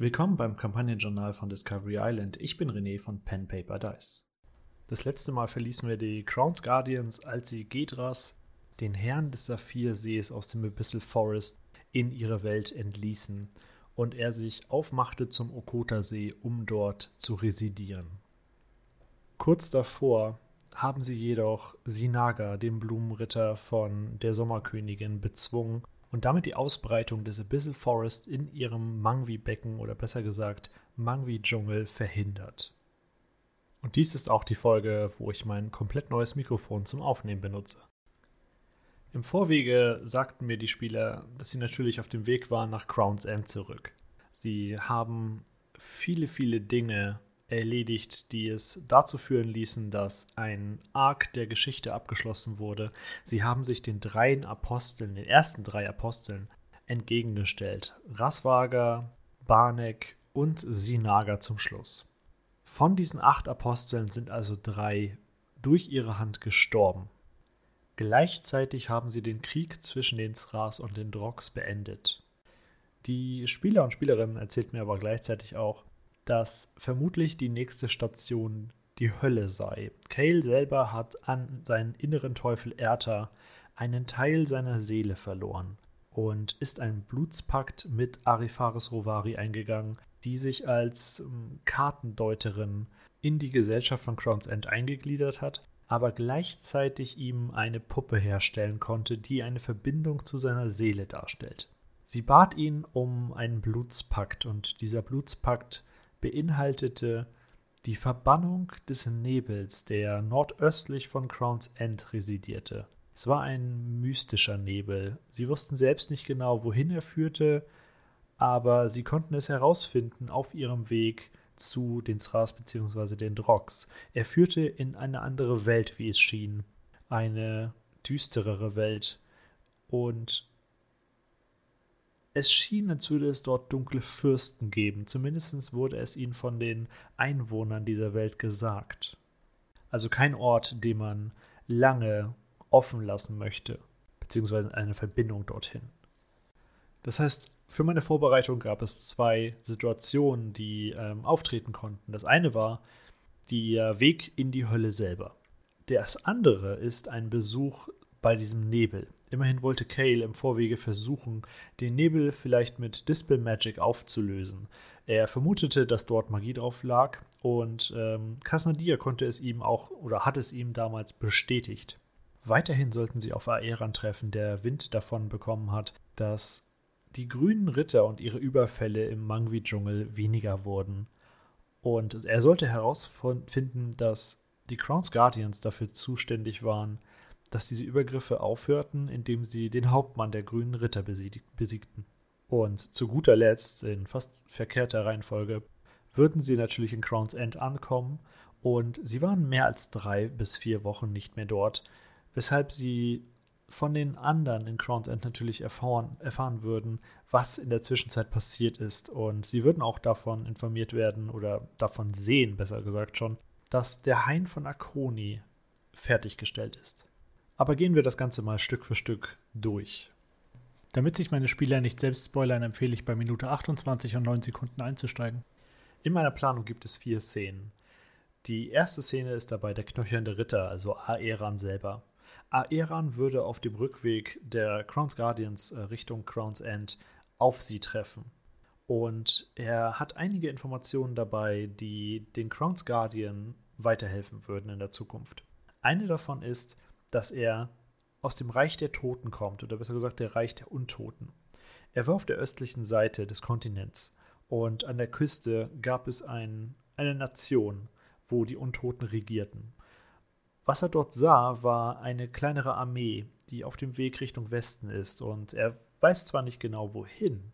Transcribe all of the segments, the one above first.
Willkommen beim Kampagnenjournal von Discovery Island. Ich bin René von Pen Paper Dice. Das letzte Mal verließen wir die Crowns Guardians, als sie Gedras, den Herrn des Saphirsees aus dem Abyssal Forest, in ihre Welt entließen und er sich aufmachte zum Okota-See, um dort zu residieren. Kurz davor haben sie jedoch Sinaga, den Blumenritter von der Sommerkönigin, bezwungen und damit die Ausbreitung des Abyssal Forest in ihrem Mangwi-Becken oder besser gesagt Mangwi-Dschungel verhindert. Und dies ist auch die Folge, wo ich mein komplett neues Mikrofon zum Aufnehmen benutze. Im Vorwege sagten mir die Spieler, dass sie natürlich auf dem Weg waren nach Crown's End zurück. Sie haben viele, viele Dinge erledigt, die es dazu führen ließen, dass ein Arc der Geschichte abgeschlossen wurde. Sie haben sich den dreien Aposteln, den ersten drei Aposteln, entgegengestellt. Raswager, Barnek und Sinaga zum Schluss. Von diesen acht Aposteln sind also drei durch ihre Hand gestorben. Gleichzeitig haben sie den Krieg zwischen den Thras und den Drogs beendet. Die Spieler und Spielerinnen erzählt mir aber gleichzeitig auch, dass vermutlich die nächste Station die Hölle sei. Kale selber hat an seinen inneren Teufel Erta einen Teil seiner Seele verloren und ist einen Blutspakt mit Arifaris Rovari eingegangen, die sich als ähm, Kartendeuterin in die Gesellschaft von Crown's End eingegliedert hat, aber gleichzeitig ihm eine Puppe herstellen konnte, die eine Verbindung zu seiner Seele darstellt. Sie bat ihn um einen Blutspakt und dieser Blutspakt beinhaltete die Verbannung des Nebels, der nordöstlich von Crown's End residierte. Es war ein mystischer Nebel. Sie wussten selbst nicht genau, wohin er führte, aber sie konnten es herausfinden auf ihrem Weg zu den Thras bzw. den Drogs. Er führte in eine andere Welt, wie es schien. Eine düsterere Welt. Und es schien, als würde es dort dunkle Fürsten geben. Zumindest wurde es ihnen von den Einwohnern dieser Welt gesagt. Also kein Ort, den man lange offen lassen möchte, beziehungsweise eine Verbindung dorthin. Das heißt, für meine Vorbereitung gab es zwei Situationen, die ähm, auftreten konnten. Das eine war der Weg in die Hölle selber. Das andere ist ein Besuch bei diesem Nebel. Immerhin wollte Kale im Vorwege versuchen, den Nebel vielleicht mit Dispel Magic aufzulösen. Er vermutete, dass dort Magie drauf lag und ähm, Kasnadia konnte es ihm auch oder hat es ihm damals bestätigt. Weiterhin sollten sie auf Aeran treffen, der Wind davon bekommen hat, dass die grünen Ritter und ihre Überfälle im Mangwi-Dschungel weniger wurden. Und er sollte herausfinden, dass die Crown's Guardians dafür zuständig waren, dass diese Übergriffe aufhörten, indem sie den Hauptmann der grünen Ritter besiegten. Und zu guter Letzt, in fast verkehrter Reihenfolge, würden sie natürlich in Crown's End ankommen und sie waren mehr als drei bis vier Wochen nicht mehr dort, weshalb sie von den anderen in Crown's End natürlich erfahren, erfahren würden, was in der Zwischenzeit passiert ist. Und sie würden auch davon informiert werden oder davon sehen, besser gesagt schon, dass der Hain von Akoni fertiggestellt ist. Aber gehen wir das Ganze mal Stück für Stück durch. Damit sich meine Spieler nicht selbst spoilern, empfehle ich bei Minute 28 und 9 Sekunden einzusteigen. In meiner Planung gibt es vier Szenen. Die erste Szene ist dabei der knöchernde Ritter, also Aeran selber. Aeran würde auf dem Rückweg der Crown's Guardians äh, Richtung Crown's End auf sie treffen. Und er hat einige Informationen dabei, die den Crown's Guardian weiterhelfen würden in der Zukunft. Eine davon ist, dass er aus dem Reich der Toten kommt, oder besser gesagt der Reich der Untoten. Er war auf der östlichen Seite des Kontinents und an der Küste gab es ein, eine Nation, wo die Untoten regierten. Was er dort sah, war eine kleinere Armee, die auf dem Weg Richtung Westen ist und er weiß zwar nicht genau wohin,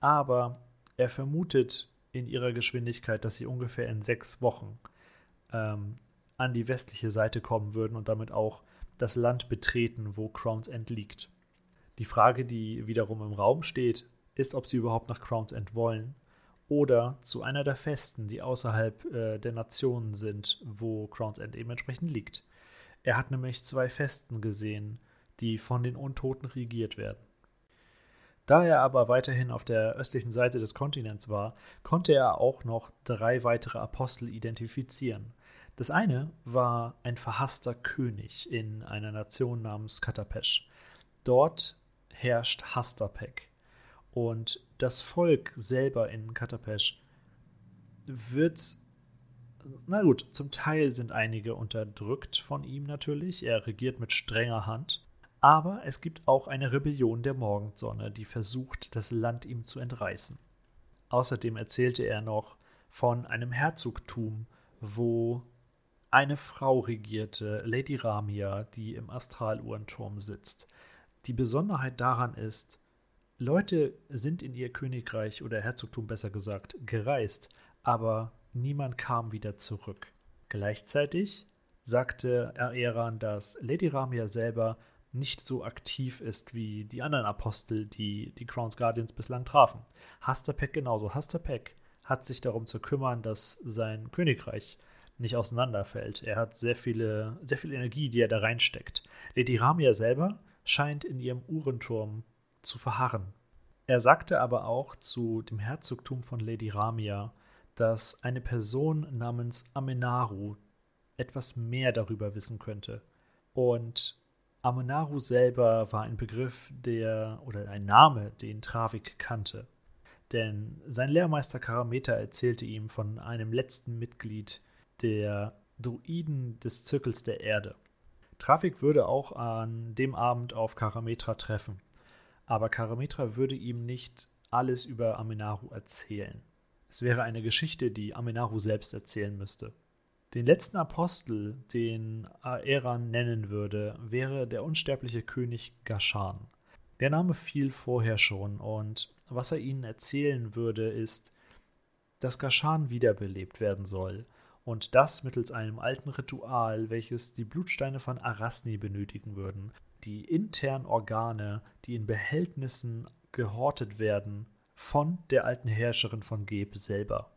aber er vermutet in ihrer Geschwindigkeit, dass sie ungefähr in sechs Wochen ähm, an die westliche Seite kommen würden und damit auch das Land betreten, wo Crown's End liegt. Die Frage, die wiederum im Raum steht, ist, ob sie überhaupt nach Crown's End wollen oder zu einer der Festen, die außerhalb äh, der Nationen sind, wo Crown's End eben entsprechend liegt. Er hat nämlich zwei Festen gesehen, die von den Untoten regiert werden. Da er aber weiterhin auf der östlichen Seite des Kontinents war, konnte er auch noch drei weitere Apostel identifizieren. Das eine war ein verhasster König in einer Nation namens Katapesh. Dort herrscht Hastapek. Und das Volk selber in Katapesh wird, na gut, zum Teil sind einige unterdrückt von ihm natürlich. Er regiert mit strenger Hand. Aber es gibt auch eine Rebellion der Morgensonne, die versucht, das Land ihm zu entreißen. Außerdem erzählte er noch von einem Herzogtum, wo eine Frau regierte, Lady Ramia, die im Astraluhrenturm sitzt. Die Besonderheit daran ist, Leute sind in ihr Königreich oder Herzogtum besser gesagt gereist, aber niemand kam wieder zurück. Gleichzeitig sagte Eran, dass Lady Ramia selber nicht so aktiv ist wie die anderen Apostel, die die Crowns Guardians bislang trafen. Hastapek genauso. Hastapek hat sich darum zu kümmern, dass sein Königreich nicht auseinanderfällt. Er hat sehr viele, sehr viel Energie, die er da reinsteckt. Lady Ramia selber scheint in ihrem Uhrenturm zu verharren. Er sagte aber auch zu dem Herzogtum von Lady Ramia, dass eine Person namens Amenaru etwas mehr darüber wissen könnte. Und Amenaru selber war ein Begriff, der oder ein Name, den Travik kannte. Denn sein Lehrmeister Karameter erzählte ihm von einem letzten Mitglied der Druiden des Zirkels der Erde. Trafik würde auch an dem Abend auf Karametra treffen, aber Karametra würde ihm nicht alles über Amenaru erzählen. Es wäre eine Geschichte, die Amenaru selbst erzählen müsste. Den letzten Apostel, den Aeran nennen würde, wäre der unsterbliche König Gashan. Der Name fiel vorher schon und was er ihnen erzählen würde, ist, dass Gashan wiederbelebt werden soll und das mittels einem alten Ritual, welches die Blutsteine von Arasni benötigen würden, die internen Organe, die in Behältnissen gehortet werden, von der alten Herrscherin von Geb selber.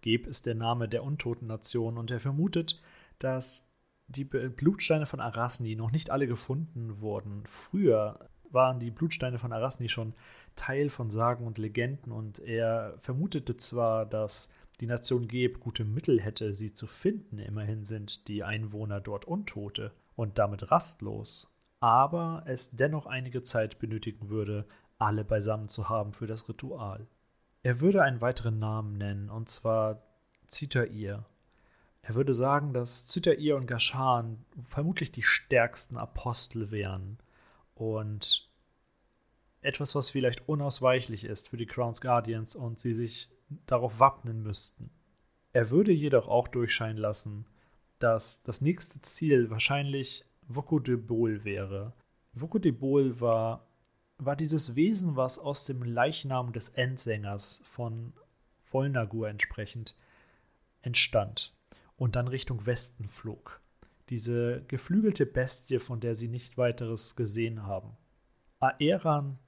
Geb ist der Name der Untoten-Nation und er vermutet, dass die Blutsteine von Arasni noch nicht alle gefunden wurden. Früher waren die Blutsteine von Arasni schon Teil von Sagen und Legenden und er vermutete zwar, dass die Nation Geb gute Mittel hätte, sie zu finden, immerhin sind die Einwohner dort Untote und damit rastlos, aber es dennoch einige Zeit benötigen würde, alle beisammen zu haben für das Ritual. Er würde einen weiteren Namen nennen, und zwar Zitair. Er würde sagen, dass Zitair und Gashan vermutlich die stärksten Apostel wären und etwas, was vielleicht unausweichlich ist für die Crowns Guardians und sie sich darauf wappnen müssten. Er würde jedoch auch durchscheinen lassen, dass das nächste Ziel wahrscheinlich Voko de Bol wäre. Voko de Bol war war dieses Wesen, was aus dem Leichnam des Endsängers von Volnagur entsprechend entstand und dann Richtung Westen flog. Diese geflügelte Bestie, von der sie nicht weiteres gesehen haben. Aeran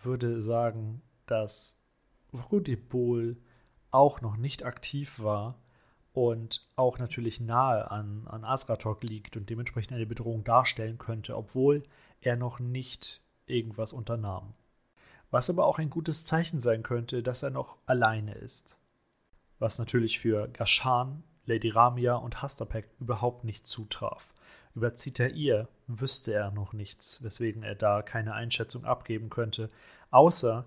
würde sagen, dass Vrudibol auch noch nicht aktiv war und auch natürlich nahe an, an Asratok liegt und dementsprechend eine Bedrohung darstellen könnte, obwohl er noch nicht irgendwas unternahm. Was aber auch ein gutes Zeichen sein könnte, dass er noch alleine ist. Was natürlich für Gashan, Lady Ramia und Hastapek überhaupt nicht zutraf. Über Zitair wüsste er noch nichts, weswegen er da keine Einschätzung abgeben könnte, außer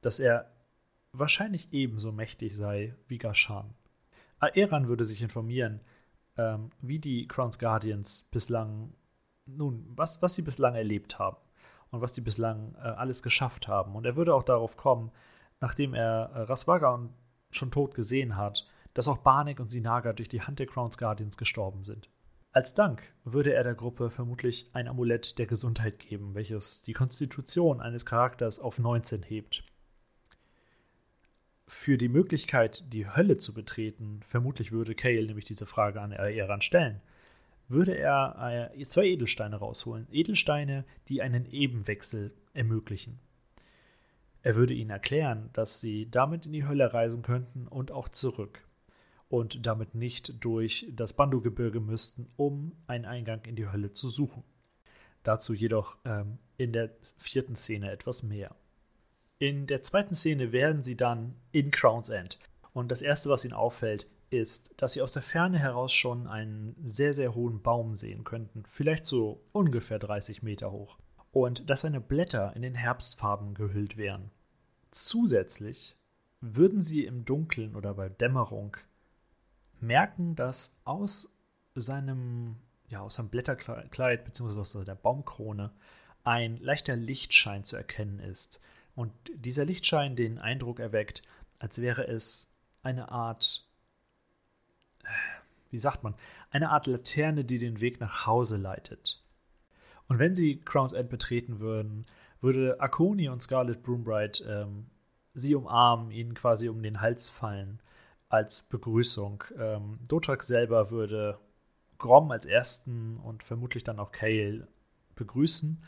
dass er wahrscheinlich ebenso mächtig sei wie Gashan. Aeran würde sich informieren, ähm, wie die Crowns Guardians bislang, nun, was, was sie bislang erlebt haben und was die bislang äh, alles geschafft haben. Und er würde auch darauf kommen, nachdem er äh, Rasvaga schon tot gesehen hat, dass auch Barnek und Sinaga durch die Hand der Crowns Guardians gestorben sind. Als Dank würde er der Gruppe vermutlich ein Amulett der Gesundheit geben, welches die Konstitution eines Charakters auf 19 hebt. Für die Möglichkeit, die Hölle zu betreten, vermutlich würde Kale nämlich diese Frage an Eran stellen, würde er äh, zwei Edelsteine rausholen. Edelsteine, die einen Ebenwechsel ermöglichen. Er würde ihnen erklären, dass sie damit in die Hölle reisen könnten und auch zurück. Und damit nicht durch das Bandu-Gebirge müssten, um einen Eingang in die Hölle zu suchen. Dazu jedoch ähm, in der vierten Szene etwas mehr. In der zweiten Szene werden sie dann in Crown's End. Und das Erste, was ihnen auffällt, ist, dass sie aus der Ferne heraus schon einen sehr, sehr hohen Baum sehen könnten. Vielleicht so ungefähr 30 Meter hoch. Und dass seine Blätter in den Herbstfarben gehüllt wären. Zusätzlich würden sie im Dunkeln oder bei Dämmerung merken, dass aus seinem, ja, aus seinem Blätterkleid bzw. aus der Baumkrone ein leichter Lichtschein zu erkennen ist. Und dieser Lichtschein den Eindruck erweckt, als wäre es eine Art, wie sagt man, eine Art Laterne, die den Weg nach Hause leitet. Und wenn sie Crown's End betreten würden, würde Akoni und Scarlet Broombright ähm, sie umarmen, ihnen quasi um den Hals fallen als Begrüßung. Ähm, Dotrax selber würde Grom als ersten und vermutlich dann auch Kale begrüßen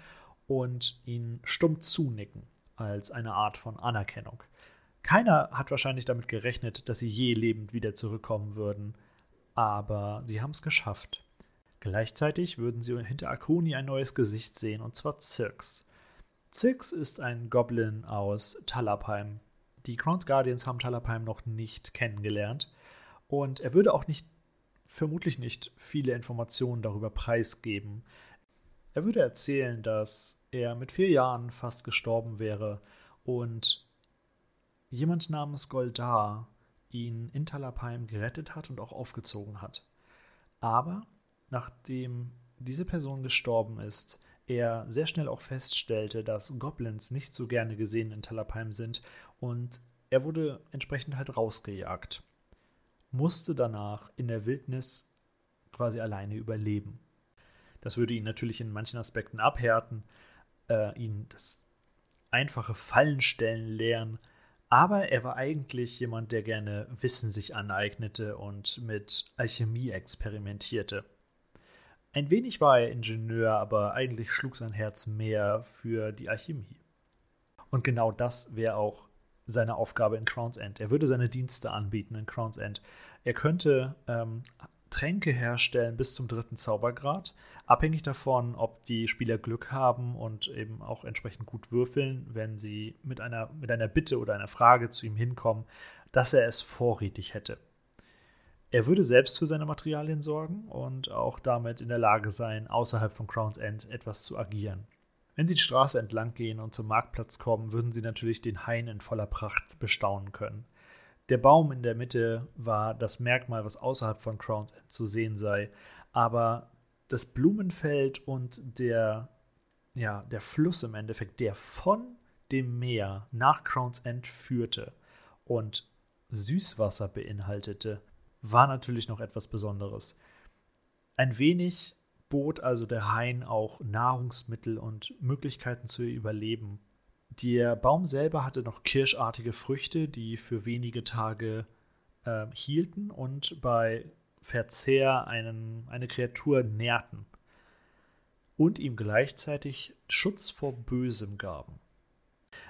und ihn stumm zunicken als eine Art von Anerkennung. Keiner hat wahrscheinlich damit gerechnet, dass sie je lebend wieder zurückkommen würden, aber sie haben es geschafft. Gleichzeitig würden sie hinter Akoni ein neues Gesicht sehen, und zwar Zirks. Zirks ist ein Goblin aus Talabheim. Die Crowns Guardians haben Talabheim noch nicht kennengelernt und er würde auch nicht, vermutlich nicht, viele Informationen darüber preisgeben. Er würde erzählen, dass er mit vier Jahren fast gestorben wäre und jemand namens Goldar ihn in Talabheim gerettet hat und auch aufgezogen hat. Aber nachdem diese Person gestorben ist, er sehr schnell auch feststellte, dass Goblins nicht so gerne gesehen in Talabheim sind und er wurde entsprechend halt rausgejagt. Musste danach in der Wildnis quasi alleine überleben. Das würde ihn natürlich in manchen Aspekten abhärten, äh, ihn das einfache Fallenstellen lehren, aber er war eigentlich jemand, der gerne Wissen sich aneignete und mit Alchemie experimentierte. Ein wenig war er Ingenieur, aber eigentlich schlug sein Herz mehr für die Alchemie. Und genau das wäre auch seine Aufgabe in Crown's End. Er würde seine Dienste anbieten in Crown's End. Er könnte ähm, Tränke herstellen bis zum dritten Zaubergrad, abhängig davon, ob die Spieler Glück haben und eben auch entsprechend gut würfeln, wenn sie mit einer, mit einer Bitte oder einer Frage zu ihm hinkommen, dass er es vorrätig hätte. Er würde selbst für seine Materialien sorgen und auch damit in der Lage sein, außerhalb von Crown's End etwas zu agieren. Wenn Sie die Straße entlang gehen und zum Marktplatz kommen, würden Sie natürlich den Hain in voller Pracht bestaunen können. Der Baum in der Mitte war das Merkmal, was außerhalb von Crown's End zu sehen sei, aber das Blumenfeld und der, ja, der Fluss im Endeffekt, der von dem Meer nach Crown's End führte und Süßwasser beinhaltete, war natürlich noch etwas Besonderes. Ein wenig bot also der Hain auch Nahrungsmittel und Möglichkeiten zu überleben. Der Baum selber hatte noch kirschartige Früchte, die für wenige Tage äh, hielten und bei Verzehr einen, eine Kreatur nährten und ihm gleichzeitig Schutz vor Bösem gaben.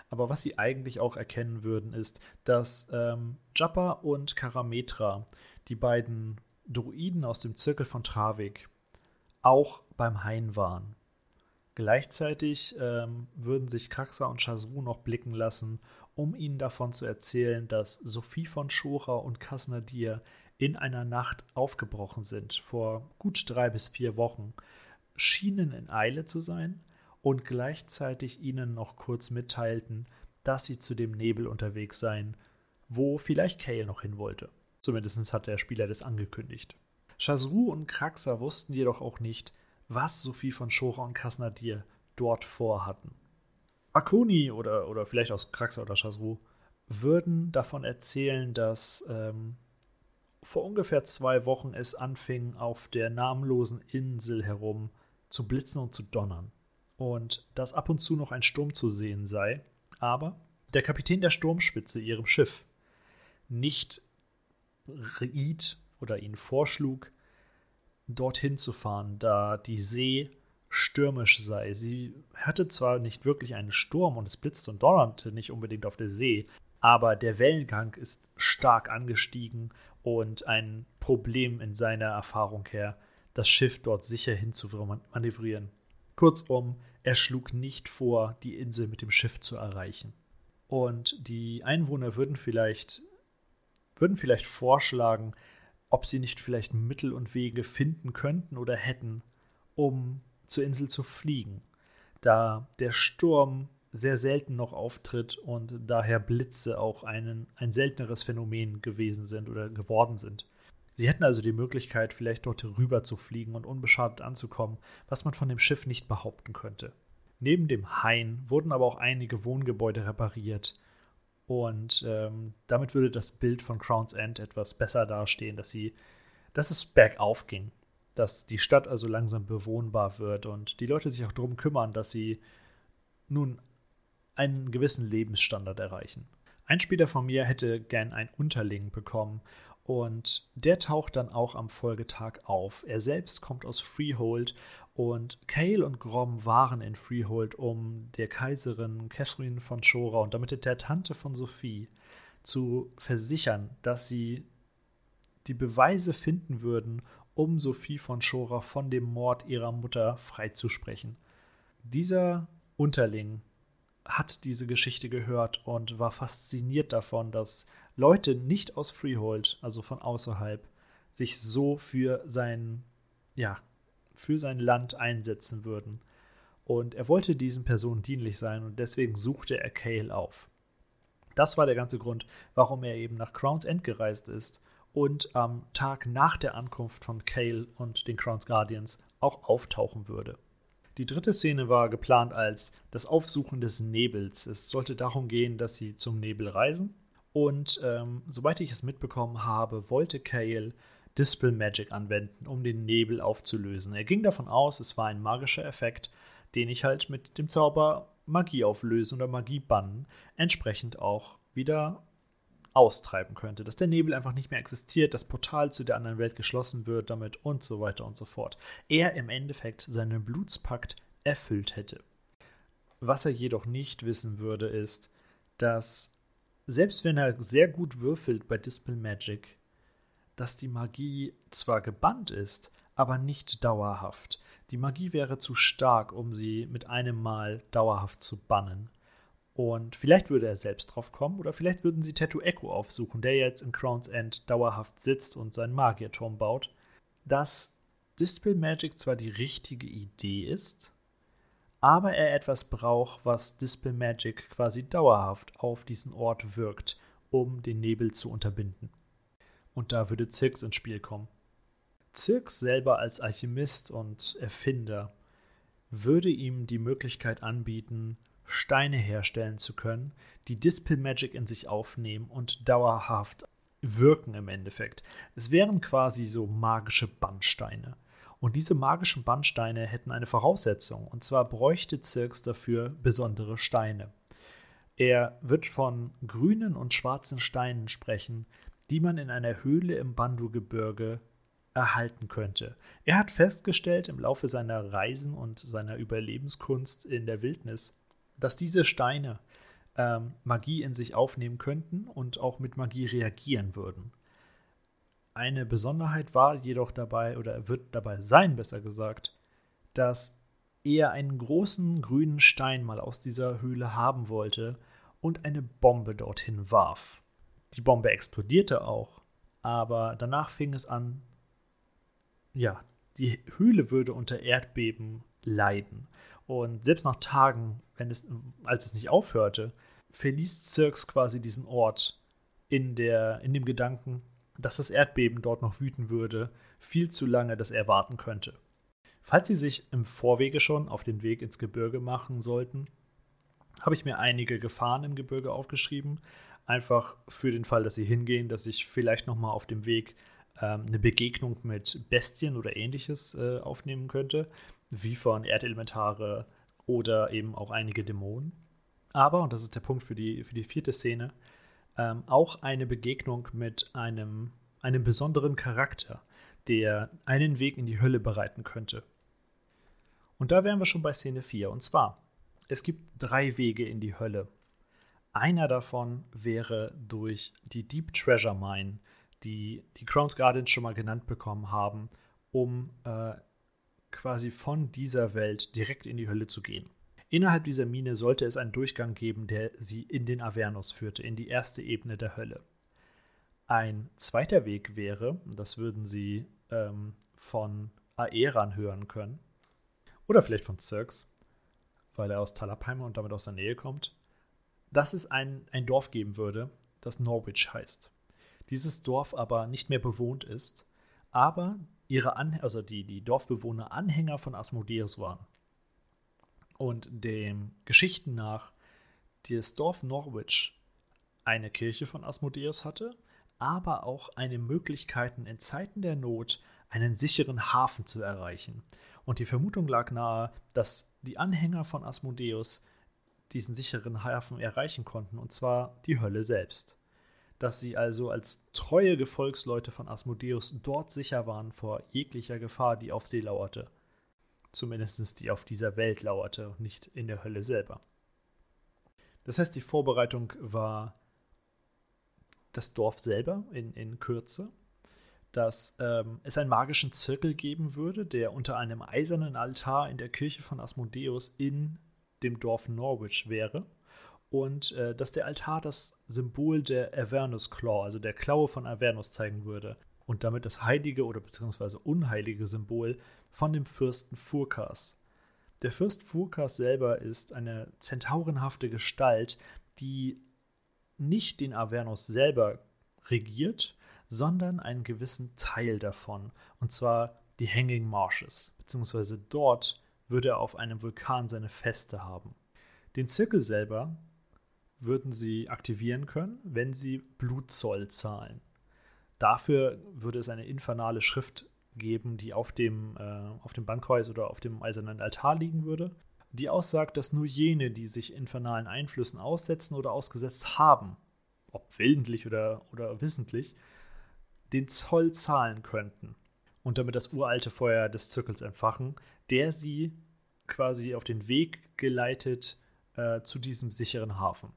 Aber was sie eigentlich auch erkennen würden, ist, dass ähm, Jappa und Karametra, die beiden Druiden aus dem Zirkel von Travik, auch beim Hain waren. Gleichzeitig ähm, würden sich Kraxa und Chasru noch blicken lassen, um ihnen davon zu erzählen, dass Sophie von Schora und Kasnadir in einer Nacht aufgebrochen sind, vor gut drei bis vier Wochen, schienen in Eile zu sein und gleichzeitig ihnen noch kurz mitteilten, dass sie zu dem Nebel unterwegs seien, wo vielleicht Kale noch hin wollte. Zumindest hat der Spieler das angekündigt. Chasru und Kraxa wussten jedoch auch nicht, was Sophie von Schora und Kasnadir dort vorhatten. Akoni oder, oder vielleicht aus Kraxa oder Chasru würden davon erzählen, dass ähm, vor ungefähr zwei Wochen es anfing, auf der namenlosen Insel herum zu blitzen und zu donnern. Und dass ab und zu noch ein Sturm zu sehen sei, aber der Kapitän der Sturmspitze, ihrem Schiff, nicht riet oder ihnen vorschlug, dorthin zu fahren, da die See stürmisch sei. Sie hatte zwar nicht wirklich einen Sturm und es blitzte und donnerte nicht unbedingt auf der See, aber der Wellengang ist stark angestiegen und ein Problem in seiner Erfahrung her, das Schiff dort sicher hinzumanövrieren. Kurzum, er schlug nicht vor, die Insel mit dem Schiff zu erreichen. Und die Einwohner würden vielleicht, würden vielleicht vorschlagen, ob sie nicht vielleicht Mittel und Wege finden könnten oder hätten, um zur Insel zu fliegen, da der Sturm sehr selten noch auftritt und daher Blitze auch einen, ein selteneres Phänomen gewesen sind oder geworden sind. Sie hätten also die Möglichkeit, vielleicht dort rüber zu fliegen und unbeschadet anzukommen, was man von dem Schiff nicht behaupten könnte. Neben dem Hain wurden aber auch einige Wohngebäude repariert. Und ähm, damit würde das Bild von Crown's End etwas besser dastehen, dass sie, dass es bergauf ging, dass die Stadt also langsam bewohnbar wird und die Leute sich auch darum kümmern, dass sie nun einen gewissen Lebensstandard erreichen. Ein Spieler von mir hätte gern ein Unterling bekommen und der taucht dann auch am Folgetag auf. Er selbst kommt aus Freehold und Cale und Grom waren in Freehold, um der Kaiserin Catherine von Chora und damit der Tante von Sophie zu versichern, dass sie die Beweise finden würden, um Sophie von Chora von dem Mord ihrer Mutter freizusprechen. Dieser Unterling hat diese Geschichte gehört und war fasziniert davon, dass Leute nicht aus Freehold, also von außerhalb, sich so für sein, ja, für sein Land einsetzen würden. Und er wollte diesen Personen dienlich sein und deswegen suchte er Cale auf. Das war der ganze Grund, warum er eben nach Crown's End gereist ist und am Tag nach der Ankunft von Cale und den Crown's Guardians auch auftauchen würde. Die dritte Szene war geplant als das Aufsuchen des Nebels. Es sollte darum gehen, dass sie zum Nebel reisen. Und ähm, soweit ich es mitbekommen habe, wollte Kale Dispel Magic anwenden, um den Nebel aufzulösen. Er ging davon aus, es war ein magischer Effekt, den ich halt mit dem Zauber Magie auflösen oder Magie bannen entsprechend auch wieder austreiben könnte, dass der Nebel einfach nicht mehr existiert, das Portal zu der anderen Welt geschlossen wird damit und so weiter und so fort. Er im Endeffekt seinen Blutspakt erfüllt hätte. Was er jedoch nicht wissen würde, ist, dass selbst wenn er sehr gut würfelt bei Dispel Magic, dass die Magie zwar gebannt ist, aber nicht dauerhaft. Die Magie wäre zu stark, um sie mit einem Mal dauerhaft zu bannen. Und vielleicht würde er selbst drauf kommen oder vielleicht würden sie Tattoo Echo aufsuchen, der jetzt in Crown's End dauerhaft sitzt und seinen Magierturm baut. Dass Dispel Magic zwar die richtige Idee ist, aber er etwas braucht, was Dispel Magic quasi dauerhaft auf diesen Ort wirkt, um den Nebel zu unterbinden. Und da würde Zirks ins Spiel kommen. Zirks selber als Alchemist und Erfinder würde ihm die Möglichkeit anbieten, Steine herstellen zu können, die Dispel Magic in sich aufnehmen und dauerhaft wirken im Endeffekt. Es wären quasi so magische Bandsteine. Und diese magischen Bandsteine hätten eine Voraussetzung, und zwar bräuchte Zirks dafür besondere Steine. Er wird von grünen und schwarzen Steinen sprechen, die man in einer Höhle im Bandu-Gebirge erhalten könnte. Er hat festgestellt im Laufe seiner Reisen und seiner Überlebenskunst in der Wildnis, dass diese Steine ähm, Magie in sich aufnehmen könnten und auch mit Magie reagieren würden. Eine Besonderheit war jedoch dabei, oder wird dabei sein, besser gesagt, dass er einen großen grünen Stein mal aus dieser Höhle haben wollte und eine Bombe dorthin warf. Die Bombe explodierte auch, aber danach fing es an, ja, die Höhle würde unter Erdbeben leiden. Und selbst nach Tagen, wenn es, als es nicht aufhörte, verließ Zirks quasi diesen Ort in, der, in dem Gedanken, dass das Erdbeben dort noch wüten würde, viel zu lange, dass er warten könnte. Falls Sie sich im Vorwege schon auf den Weg ins Gebirge machen sollten, habe ich mir einige Gefahren im Gebirge aufgeschrieben, einfach für den Fall, dass Sie hingehen, dass ich vielleicht noch mal auf dem Weg ähm, eine Begegnung mit Bestien oder ähnliches äh, aufnehmen könnte, wie von Erdelementare oder eben auch einige Dämonen. Aber, und das ist der Punkt für die, für die vierte Szene, ähm, auch eine Begegnung mit einem, einem besonderen Charakter, der einen Weg in die Hölle bereiten könnte. Und da wären wir schon bei Szene 4. Und zwar, es gibt drei Wege in die Hölle. Einer davon wäre durch die Deep Treasure Mine, die die Crown's Guardians schon mal genannt bekommen haben, um äh, quasi von dieser Welt direkt in die Hölle zu gehen. Innerhalb dieser Mine sollte es einen Durchgang geben, der sie in den Avernus führte, in die erste Ebene der Hölle. Ein zweiter Weg wäre, das würden sie ähm, von Aeran hören können, oder vielleicht von Zirks, weil er aus Talabheim und damit aus der Nähe kommt, dass es ein, ein Dorf geben würde, das Norwich heißt. Dieses Dorf aber nicht mehr bewohnt ist, aber ihre An also die, die Dorfbewohner Anhänger von Asmodeus waren. Und dem Geschichten nach das Dorf Norwich eine Kirche von Asmodeus hatte, aber auch eine Möglichkeit in Zeiten der Not einen sicheren Hafen zu erreichen. Und die Vermutung lag nahe, dass die Anhänger von Asmodeus diesen sicheren Hafen erreichen konnten, und zwar die Hölle selbst. Dass sie also als treue Gefolgsleute von Asmodeus dort sicher waren vor jeglicher Gefahr, die auf sie lauerte. Zumindest die auf dieser Welt lauerte und nicht in der Hölle selber. Das heißt, die Vorbereitung war das Dorf selber in, in Kürze, dass ähm, es einen magischen Zirkel geben würde, der unter einem eisernen Altar in der Kirche von Asmodeus in dem Dorf Norwich wäre. Und äh, dass der Altar das Symbol der Avernus Claw, also der Klaue von Avernus, zeigen würde. Und damit das heilige oder beziehungsweise unheilige Symbol von dem Fürsten Furkas. Der Fürst Furkas selber ist eine zentaurenhafte Gestalt, die nicht den Avernus selber regiert, sondern einen gewissen Teil davon, und zwar die Hanging Marshes, beziehungsweise dort würde er auf einem Vulkan seine Feste haben. Den Zirkel selber würden sie aktivieren können, wenn sie Blutzoll zahlen. Dafür würde es eine infernale Schrift geben, die auf dem, äh, auf dem Bannkreuz oder auf dem eisernen Altar liegen würde, die aussagt, dass nur jene, die sich infernalen Einflüssen aussetzen oder ausgesetzt haben, ob willentlich oder, oder wissentlich, den Zoll zahlen könnten und damit das uralte Feuer des Zirkels entfachen, der sie quasi auf den Weg geleitet äh, zu diesem sicheren Hafen.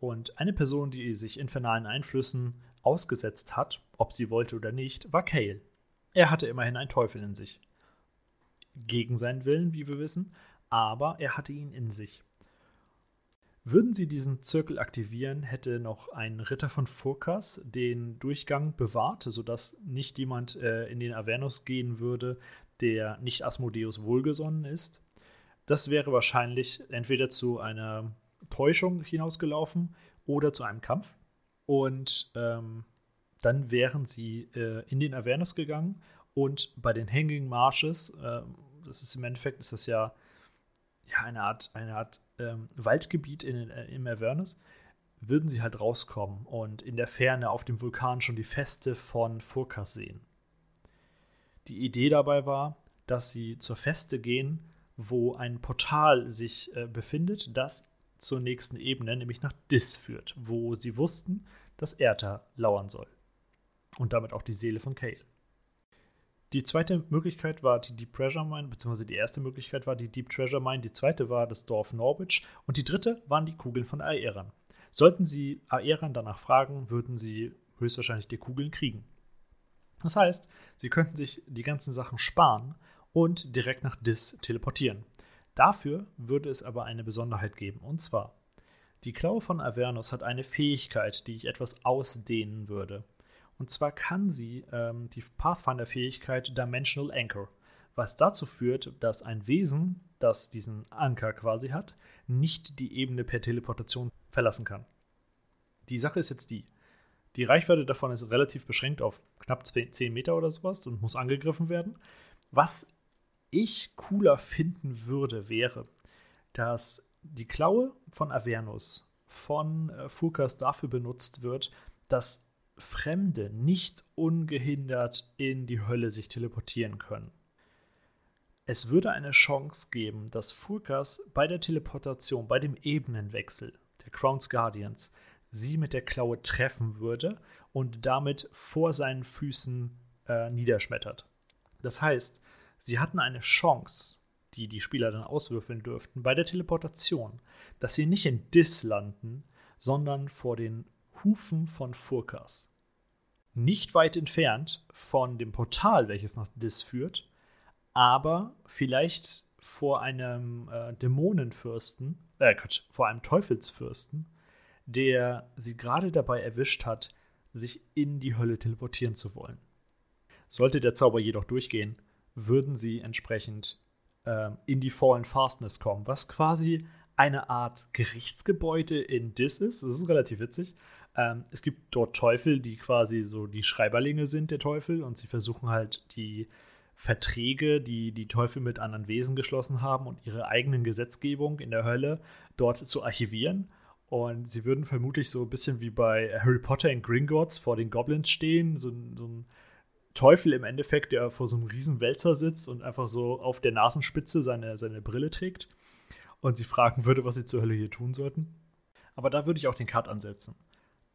Und eine Person, die sich infernalen Einflüssen ausgesetzt hat, ob sie wollte oder nicht, war Kale. Er hatte immerhin einen Teufel in sich. Gegen seinen Willen, wie wir wissen, aber er hatte ihn in sich. Würden sie diesen Zirkel aktivieren, hätte noch ein Ritter von Furkas den Durchgang bewahrt, sodass nicht jemand äh, in den Avernus gehen würde, der nicht Asmodeus wohlgesonnen ist. Das wäre wahrscheinlich entweder zu einer Täuschung hinausgelaufen oder zu einem Kampf. Und ähm, dann wären sie äh, in den Avernus gegangen und bei den Hanging Marshes, äh, das ist im Endeffekt, ist das ja, ja eine Art, eine Art ähm, Waldgebiet in, äh, im Avernus, würden sie halt rauskommen und in der Ferne auf dem Vulkan schon die Feste von Furkas sehen. Die Idee dabei war, dass sie zur Feste gehen, wo ein Portal sich äh, befindet, das zur nächsten Ebene, nämlich nach Dis führt, wo sie wussten, dass Erta lauern soll. Und damit auch die Seele von Kale. Die zweite Möglichkeit war die Deep Treasure Mine, beziehungsweise die erste Möglichkeit war die Deep Treasure Mine, die zweite war das Dorf Norwich und die dritte waren die Kugeln von Aeran. Sollten sie Aeran danach fragen, würden sie höchstwahrscheinlich die Kugeln kriegen. Das heißt, sie könnten sich die ganzen Sachen sparen und direkt nach Dis teleportieren. Dafür würde es aber eine Besonderheit geben, und zwar, die Klaue von Avernus hat eine Fähigkeit, die ich etwas ausdehnen würde. Und zwar kann sie ähm, die Pathfinder-Fähigkeit Dimensional Anchor, was dazu führt, dass ein Wesen, das diesen Anker quasi hat, nicht die Ebene per Teleportation verlassen kann. Die Sache ist jetzt die. Die Reichweite davon ist relativ beschränkt auf knapp 10 Meter oder sowas und muss angegriffen werden. Was ich cooler finden würde, wäre, dass die Klaue von Avernus von äh, Fulkas dafür benutzt wird, dass Fremde nicht ungehindert in die Hölle sich teleportieren können. Es würde eine Chance geben, dass Furkas bei der Teleportation, bei dem Ebenenwechsel der Crown's Guardians, sie mit der Klaue treffen würde und damit vor seinen Füßen äh, niederschmettert. Das heißt, sie hatten eine Chance, die die Spieler dann auswürfeln dürften, bei der Teleportation, dass sie nicht in Dis landen, sondern vor den Hufen von Furkas. Nicht weit entfernt von dem Portal, welches nach Dis führt, aber vielleicht vor einem äh, Dämonenfürsten, äh Quatsch, vor einem Teufelsfürsten, der sie gerade dabei erwischt hat, sich in die Hölle teleportieren zu wollen. Sollte der Zauber jedoch durchgehen, würden sie entsprechend ähm, in die Fallen Fastness kommen, was quasi eine Art Gerichtsgebäude in Dis ist. Das ist relativ witzig. Ähm, es gibt dort Teufel, die quasi so die Schreiberlinge sind der Teufel und sie versuchen halt die Verträge, die die Teufel mit anderen Wesen geschlossen haben und ihre eigenen Gesetzgebung in der Hölle dort zu archivieren. Und sie würden vermutlich so ein bisschen wie bei Harry Potter in Gringotts vor den Goblins stehen, so, so ein Teufel im Endeffekt, der vor so einem riesen Wälzer sitzt und einfach so auf der Nasenspitze seine, seine Brille trägt und sie fragen würde, was sie zur Hölle hier tun sollten. Aber da würde ich auch den Cut ansetzen.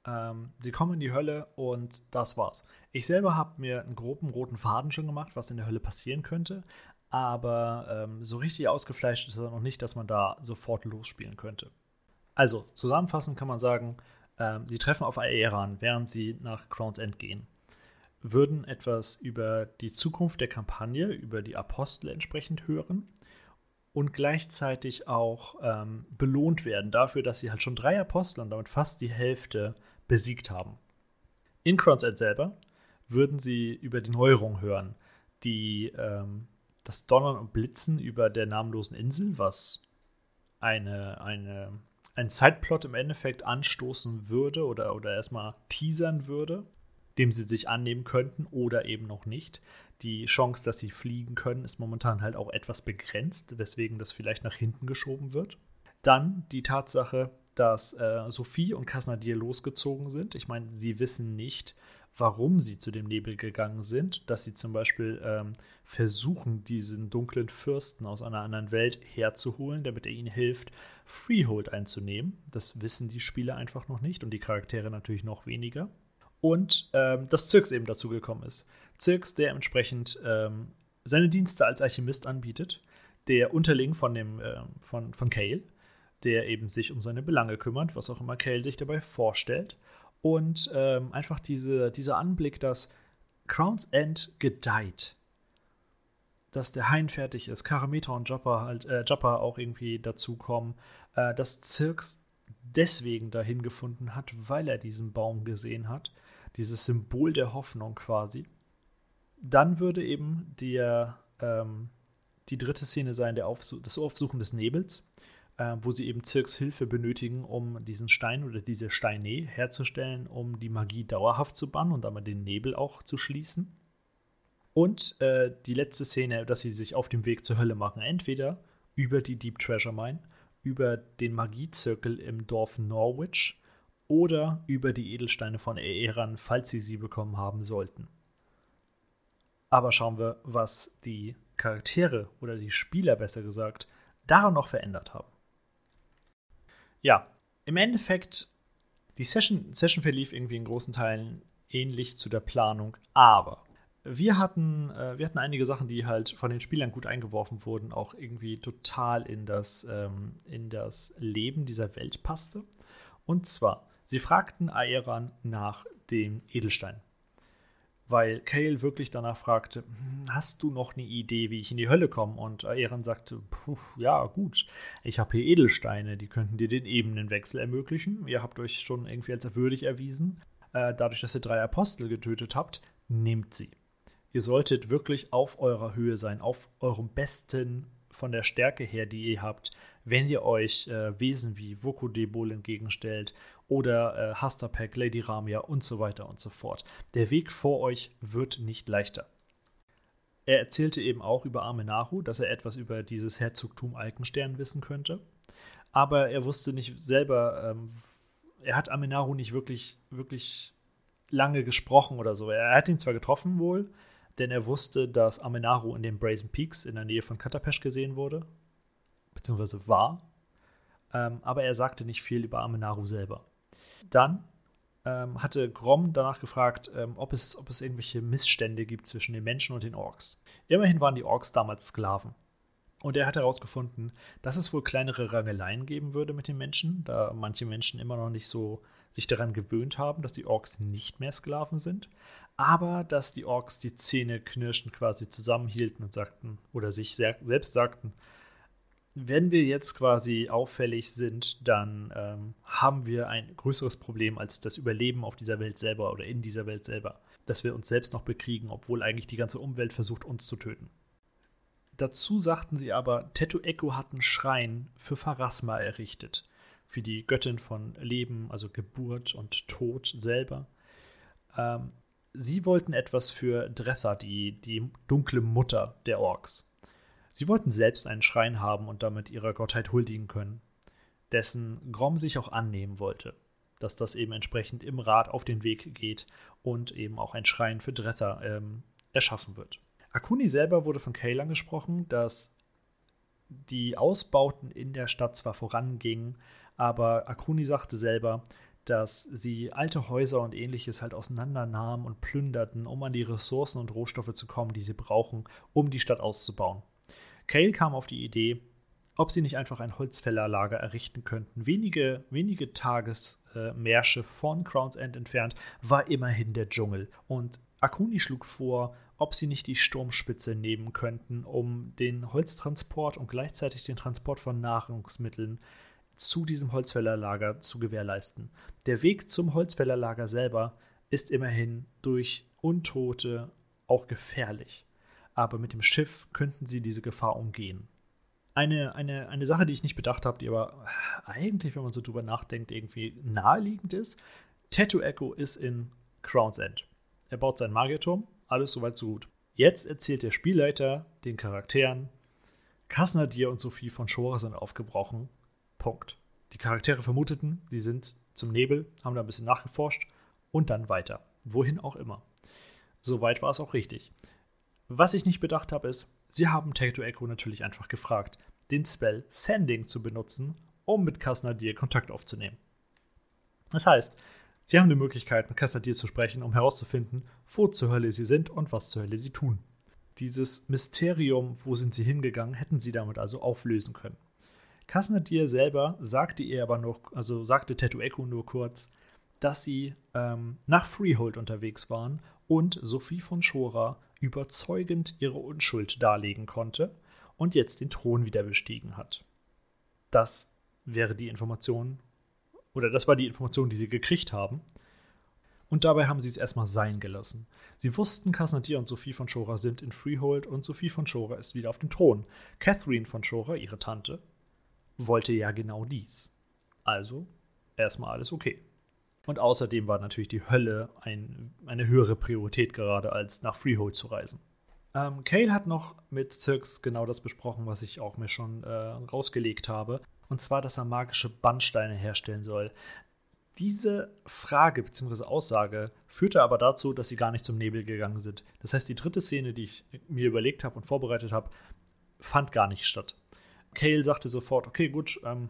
Ähm, sie kommen in die Hölle und das war's. Ich selber habe mir einen groben roten Faden schon gemacht, was in der Hölle passieren könnte. Aber ähm, so richtig ausgefleischt ist er noch nicht, dass man da sofort losspielen könnte. Also, zusammenfassend kann man sagen, ähm, sie treffen auf Aeran, während sie nach Crown's End gehen würden etwas über die Zukunft der Kampagne, über die Apostel entsprechend hören und gleichzeitig auch ähm, belohnt werden dafür, dass sie halt schon drei Apostel und damit fast die Hälfte besiegt haben. In Crown's selber würden sie über die Neuerung hören, die ähm, das Donnern und Blitzen über der namenlosen Insel, was eine, eine, ein Sideplot im Endeffekt anstoßen würde oder, oder erstmal teasern würde dem sie sich annehmen könnten oder eben noch nicht. Die Chance, dass sie fliegen können, ist momentan halt auch etwas begrenzt, weswegen das vielleicht nach hinten geschoben wird. Dann die Tatsache, dass äh, Sophie und Kasnadir losgezogen sind. Ich meine, sie wissen nicht, warum sie zu dem Nebel gegangen sind, dass sie zum Beispiel ähm, versuchen, diesen dunklen Fürsten aus einer anderen Welt herzuholen, damit er ihnen hilft, Freehold einzunehmen. Das wissen die Spieler einfach noch nicht und die Charaktere natürlich noch weniger und ähm, dass Zirks eben dazugekommen ist. Zirks, der entsprechend ähm, seine Dienste als Alchemist anbietet, der Unterling von dem äh, von, von Kale, der eben sich um seine Belange kümmert, was auch immer Kale sich dabei vorstellt. Und ähm, einfach diese, dieser Anblick, dass Crown's End gedeiht. Dass der Hain fertig ist, Karametra und Joppa halt, äh, Joppa auch irgendwie dazukommen, äh, dass Zirks deswegen dahin gefunden hat, weil er diesen Baum gesehen hat dieses Symbol der Hoffnung quasi. Dann würde eben der, ähm, die dritte Szene sein, der Aufsuch, das Aufsuchen des Nebels, äh, wo sie eben Zirks Hilfe benötigen, um diesen Stein oder diese Steine herzustellen, um die Magie dauerhaft zu bannen und damit den Nebel auch zu schließen. Und äh, die letzte Szene, dass sie sich auf dem Weg zur Hölle machen, entweder über die Deep Treasure Mine, über den Magiezirkel im Dorf Norwich oder über die Edelsteine von Aeran, falls sie sie bekommen haben sollten. Aber schauen wir, was die Charaktere oder die Spieler besser gesagt daran noch verändert haben. Ja, im Endeffekt, die Session, Session verlief irgendwie in großen Teilen ähnlich zu der Planung, aber wir hatten, äh, wir hatten einige Sachen, die halt von den Spielern gut eingeworfen wurden, auch irgendwie total in das, ähm, in das Leben dieser Welt passte. Und zwar Sie fragten Aeran nach dem Edelstein. Weil Kale wirklich danach fragte, hm, hast du noch eine Idee, wie ich in die Hölle komme? Und Aeran sagte, ja gut, ich habe hier Edelsteine, die könnten dir den Ebenenwechsel ermöglichen. Ihr habt euch schon irgendwie als würdig erwiesen. Äh, dadurch, dass ihr drei Apostel getötet habt, nehmt sie. Ihr solltet wirklich auf eurer Höhe sein, auf eurem besten von der Stärke her, die ihr habt, wenn ihr euch äh, Wesen wie Vokodebol entgegenstellt oder äh, Hastapek, Lady Ramia und so weiter und so fort. Der Weg vor euch wird nicht leichter. Er erzählte eben auch über Amenaru, dass er etwas über dieses Herzogtum Alkenstern wissen könnte. Aber er wusste nicht selber, ähm, er hat Amenaru nicht wirklich, wirklich lange gesprochen oder so. Er hat ihn zwar getroffen wohl, denn er wusste, dass Amenaru in den Brazen Peaks in der Nähe von Katapesh gesehen wurde, beziehungsweise war. Ähm, aber er sagte nicht viel über Amenaru selber. Dann ähm, hatte Grom danach gefragt, ähm, ob, es, ob es irgendwelche Missstände gibt zwischen den Menschen und den Orks. Immerhin waren die Orks damals Sklaven. Und er hat herausgefunden, dass es wohl kleinere Rangeleien geben würde mit den Menschen, da manche Menschen immer noch nicht so sich daran gewöhnt haben, dass die Orks nicht mehr Sklaven sind, aber dass die Orks die Zähne knirschend quasi zusammenhielten und sagten oder sich selbst sagten, wenn wir jetzt quasi auffällig sind, dann ähm, haben wir ein größeres Problem als das Überleben auf dieser Welt selber oder in dieser Welt selber. Dass wir uns selbst noch bekriegen, obwohl eigentlich die ganze Umwelt versucht, uns zu töten. Dazu sagten sie aber, Tetu Echo hat einen Schrein für Pharasma errichtet. Für die Göttin von Leben, also Geburt und Tod selber. Ähm, sie wollten etwas für Dretha, die, die dunkle Mutter der Orks. Sie wollten selbst einen Schrein haben und damit ihrer Gottheit huldigen können, dessen Grom sich auch annehmen wollte, dass das eben entsprechend im Rat auf den Weg geht und eben auch ein Schrein für Dretha ähm, erschaffen wird. Akuni selber wurde von Kale angesprochen, dass die Ausbauten in der Stadt zwar vorangingen, aber Akuni sagte selber, dass sie alte Häuser und ähnliches halt auseinandernahmen und plünderten, um an die Ressourcen und Rohstoffe zu kommen, die sie brauchen, um die Stadt auszubauen. Cale kam auf die Idee, ob sie nicht einfach ein Holzfällerlager errichten könnten. Wenige, wenige Tagesmärsche äh, von Crown's End entfernt war immerhin der Dschungel. Und Akuni schlug vor, ob sie nicht die Sturmspitze nehmen könnten, um den Holztransport und gleichzeitig den Transport von Nahrungsmitteln zu diesem Holzfällerlager zu gewährleisten. Der Weg zum Holzfällerlager selber ist immerhin durch Untote auch gefährlich aber mit dem Schiff könnten sie diese Gefahr umgehen. Eine, eine, eine Sache, die ich nicht bedacht habe, die aber eigentlich, wenn man so drüber nachdenkt, irgendwie naheliegend ist. Tattoo Echo ist in Crown's End. Er baut seinen Magierturm, alles soweit so gut. Jetzt erzählt der Spielleiter den Charakteren, Kasnadir und Sophie von Shora sind aufgebrochen. Punkt. Die Charaktere vermuteten, sie sind zum Nebel, haben da ein bisschen nachgeforscht und dann weiter. Wohin auch immer. Soweit war es auch richtig. Was ich nicht bedacht habe, ist, sie haben Take Echo natürlich einfach gefragt, den Spell Sending zu benutzen, um mit Kasnadir Kontakt aufzunehmen. Das heißt, sie haben die Möglichkeit, mit Kasnadir zu sprechen, um herauszufinden, wo zur Hölle sie sind und was zur Hölle sie tun. Dieses Mysterium, wo sind sie hingegangen, hätten sie damit also auflösen können. Kasnadir selber sagte ihr aber noch, also sagte Tetu Echo nur kurz, dass sie ähm, nach Freehold unterwegs waren und Sophie von Schora überzeugend ihre Unschuld darlegen konnte und jetzt den Thron wieder bestiegen hat. Das wäre die Information, oder das war die Information, die sie gekriegt haben. Und dabei haben sie es erstmal sein gelassen. Sie wussten, Kasnadir und Sophie von Schora sind in Freehold und Sophie von Schora ist wieder auf dem Thron. Catherine von Schora, ihre Tante, wollte ja genau dies. Also erstmal alles okay. Und außerdem war natürlich die Hölle ein, eine höhere Priorität gerade, als nach Freehold zu reisen. Ähm, Cale hat noch mit Zirks genau das besprochen, was ich auch mir schon äh, rausgelegt habe. Und zwar, dass er magische Bandsteine herstellen soll. Diese Frage bzw. Aussage führte aber dazu, dass sie gar nicht zum Nebel gegangen sind. Das heißt, die dritte Szene, die ich mir überlegt habe und vorbereitet habe, fand gar nicht statt. Cale sagte sofort, okay, gut, ähm,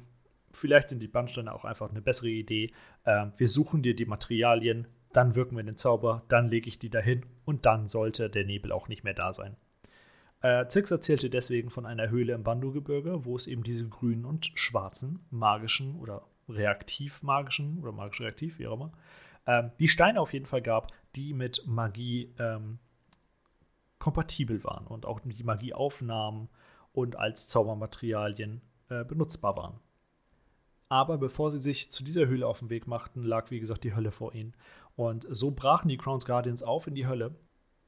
vielleicht sind die Bandsteine auch einfach eine bessere Idee. Äh, wir suchen dir die Materialien, dann wirken wir den Zauber, dann lege ich die dahin und dann sollte der Nebel auch nicht mehr da sein. Äh, Zix erzählte deswegen von einer Höhle im Bandu-Gebirge, wo es eben diese grünen und schwarzen magischen oder reaktiv-magischen oder magisch-reaktiv, wie auch immer, ähm, die Steine auf jeden Fall gab, die mit Magie ähm, kompatibel waren und auch die Magie aufnahmen und als Zaubermaterialien äh, benutzbar waren. Aber bevor sie sich zu dieser Höhle auf den Weg machten, lag wie gesagt die Hölle vor ihnen. Und so brachen die Crowns Guardians auf in die Hölle,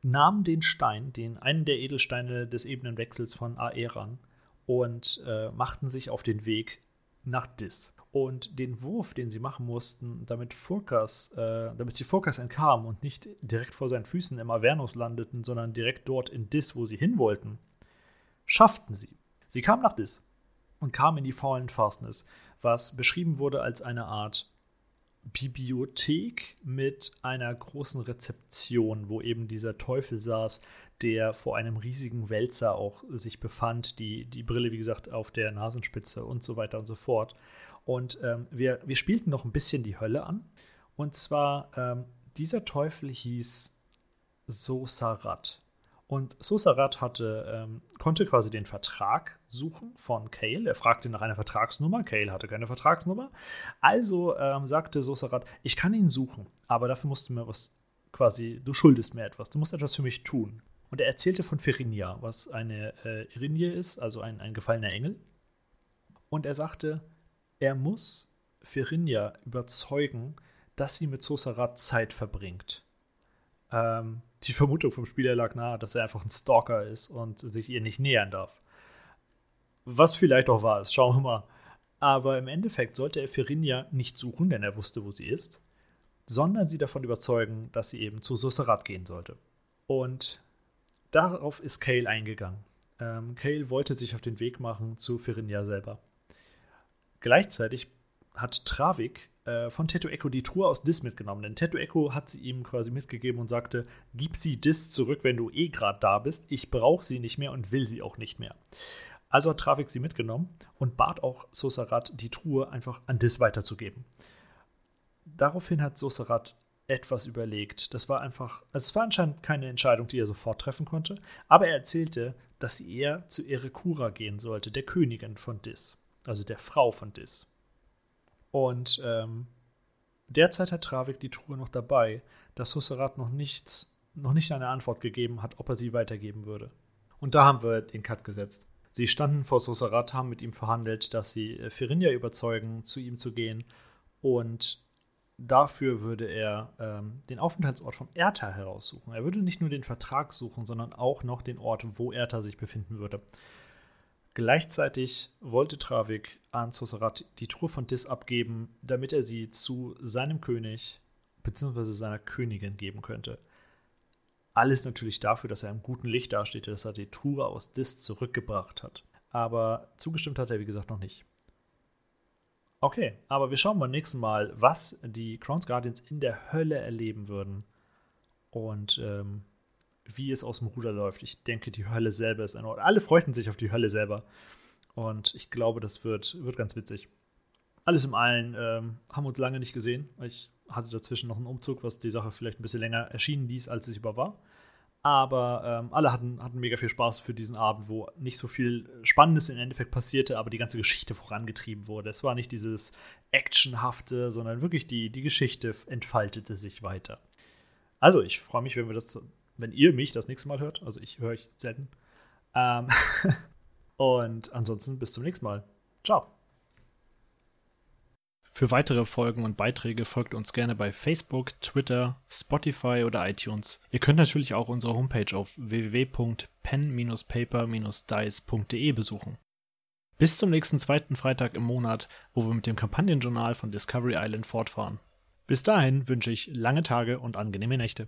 nahmen den Stein, den einen der Edelsteine des Ebenenwechsels von Aeran, und äh, machten sich auf den Weg nach Dis. Und den Wurf, den sie machen mussten, damit Furkas, äh, damit sie Furkas entkamen und nicht direkt vor seinen Füßen im Avernus landeten, sondern direkt dort in Dis, wo sie hin wollten, schafften sie. Sie kamen nach Dis und kamen in die Fallen Fastness, was beschrieben wurde als eine Art Bibliothek mit einer großen Rezeption, wo eben dieser Teufel saß, der vor einem riesigen Wälzer auch sich befand, die, die Brille, wie gesagt, auf der Nasenspitze und so weiter und so fort. Und ähm, wir, wir spielten noch ein bisschen die Hölle an. Und zwar, ähm, dieser Teufel hieß Sosarat. Und Sosarat hatte, ähm, konnte quasi den Vertrag suchen von Kale. Er fragte nach einer Vertragsnummer. Kale hatte keine Vertragsnummer. Also ähm, sagte Sosarat, ich kann ihn suchen, aber dafür musst du mir was quasi, du schuldest mir etwas. Du musst etwas für mich tun. Und er erzählte von Ferinia, was eine äh, Irinie ist, also ein, ein gefallener Engel. Und er sagte, er muss Ferinja überzeugen, dass sie mit Sosarat Zeit verbringt. Ähm, die Vermutung vom Spieler lag nahe, dass er einfach ein Stalker ist und sich ihr nicht nähern darf. Was vielleicht auch wahr ist, schauen wir mal. Aber im Endeffekt sollte er Ferinja nicht suchen, denn er wusste, wo sie ist, sondern sie davon überzeugen, dass sie eben zu Sosarat gehen sollte. Und darauf ist Kale eingegangen. Ähm, Kale wollte sich auf den Weg machen zu Ferinja selber. Gleichzeitig hat Travik äh, von Teto Echo die Truhe aus Dis mitgenommen, denn Teto Echo hat sie ihm quasi mitgegeben und sagte: Gib sie Dis zurück, wenn du eh gerade da bist. Ich brauche sie nicht mehr und will sie auch nicht mehr. Also hat Travik sie mitgenommen und bat auch Sosarat, die Truhe einfach an Dis weiterzugeben. Daraufhin hat Sosarat etwas überlegt. Das war einfach, also es war anscheinend keine Entscheidung, die er sofort treffen konnte, aber er erzählte, dass sie eher zu Erekura gehen sollte, der Königin von Dis, also der Frau von Dis. Und ähm, derzeit hat Travik die Truhe noch dabei, dass Husserat noch nicht, noch nicht eine Antwort gegeben hat, ob er sie weitergeben würde. Und da haben wir den Cut gesetzt. Sie standen vor Sosarat, haben mit ihm verhandelt, dass sie äh, Ferinja überzeugen, zu ihm zu gehen. Und dafür würde er ähm, den Aufenthaltsort von Erta heraussuchen. Er würde nicht nur den Vertrag suchen, sondern auch noch den Ort, wo Erta sich befinden würde. Gleichzeitig wollte Travik an Zosarat die Truhe von Dis abgeben, damit er sie zu seinem König bzw. seiner Königin geben könnte. Alles natürlich dafür, dass er im guten Licht dasteht, dass er die Truhe aus Dis zurückgebracht hat. Aber zugestimmt hat er, wie gesagt, noch nicht. Okay, aber wir schauen beim nächsten Mal, was die Crowns Guardians in der Hölle erleben würden. Und ähm, wie es aus dem Ruder läuft. Ich denke, die Hölle selber ist ein Ort. Alle freuten sich auf die Hölle selber. Und ich glaube, das wird, wird ganz witzig. Alles im Allen ähm, haben wir uns lange nicht gesehen. Ich hatte dazwischen noch einen Umzug, was die Sache vielleicht ein bisschen länger erschienen ließ, als es über war. Aber ähm, alle hatten, hatten mega viel Spaß für diesen Abend, wo nicht so viel Spannendes im Endeffekt passierte, aber die ganze Geschichte vorangetrieben wurde. Es war nicht dieses Actionhafte, sondern wirklich die, die Geschichte entfaltete sich weiter. Also, ich freue mich, wenn wir das wenn ihr mich das nächste Mal hört. Also ich höre euch selten. Ähm und ansonsten bis zum nächsten Mal. Ciao. Für weitere Folgen und Beiträge folgt uns gerne bei Facebook, Twitter, Spotify oder iTunes. Ihr könnt natürlich auch unsere Homepage auf www.pen-paper-dice.de besuchen. Bis zum nächsten zweiten Freitag im Monat, wo wir mit dem Kampagnenjournal von Discovery Island fortfahren. Bis dahin wünsche ich lange Tage und angenehme Nächte.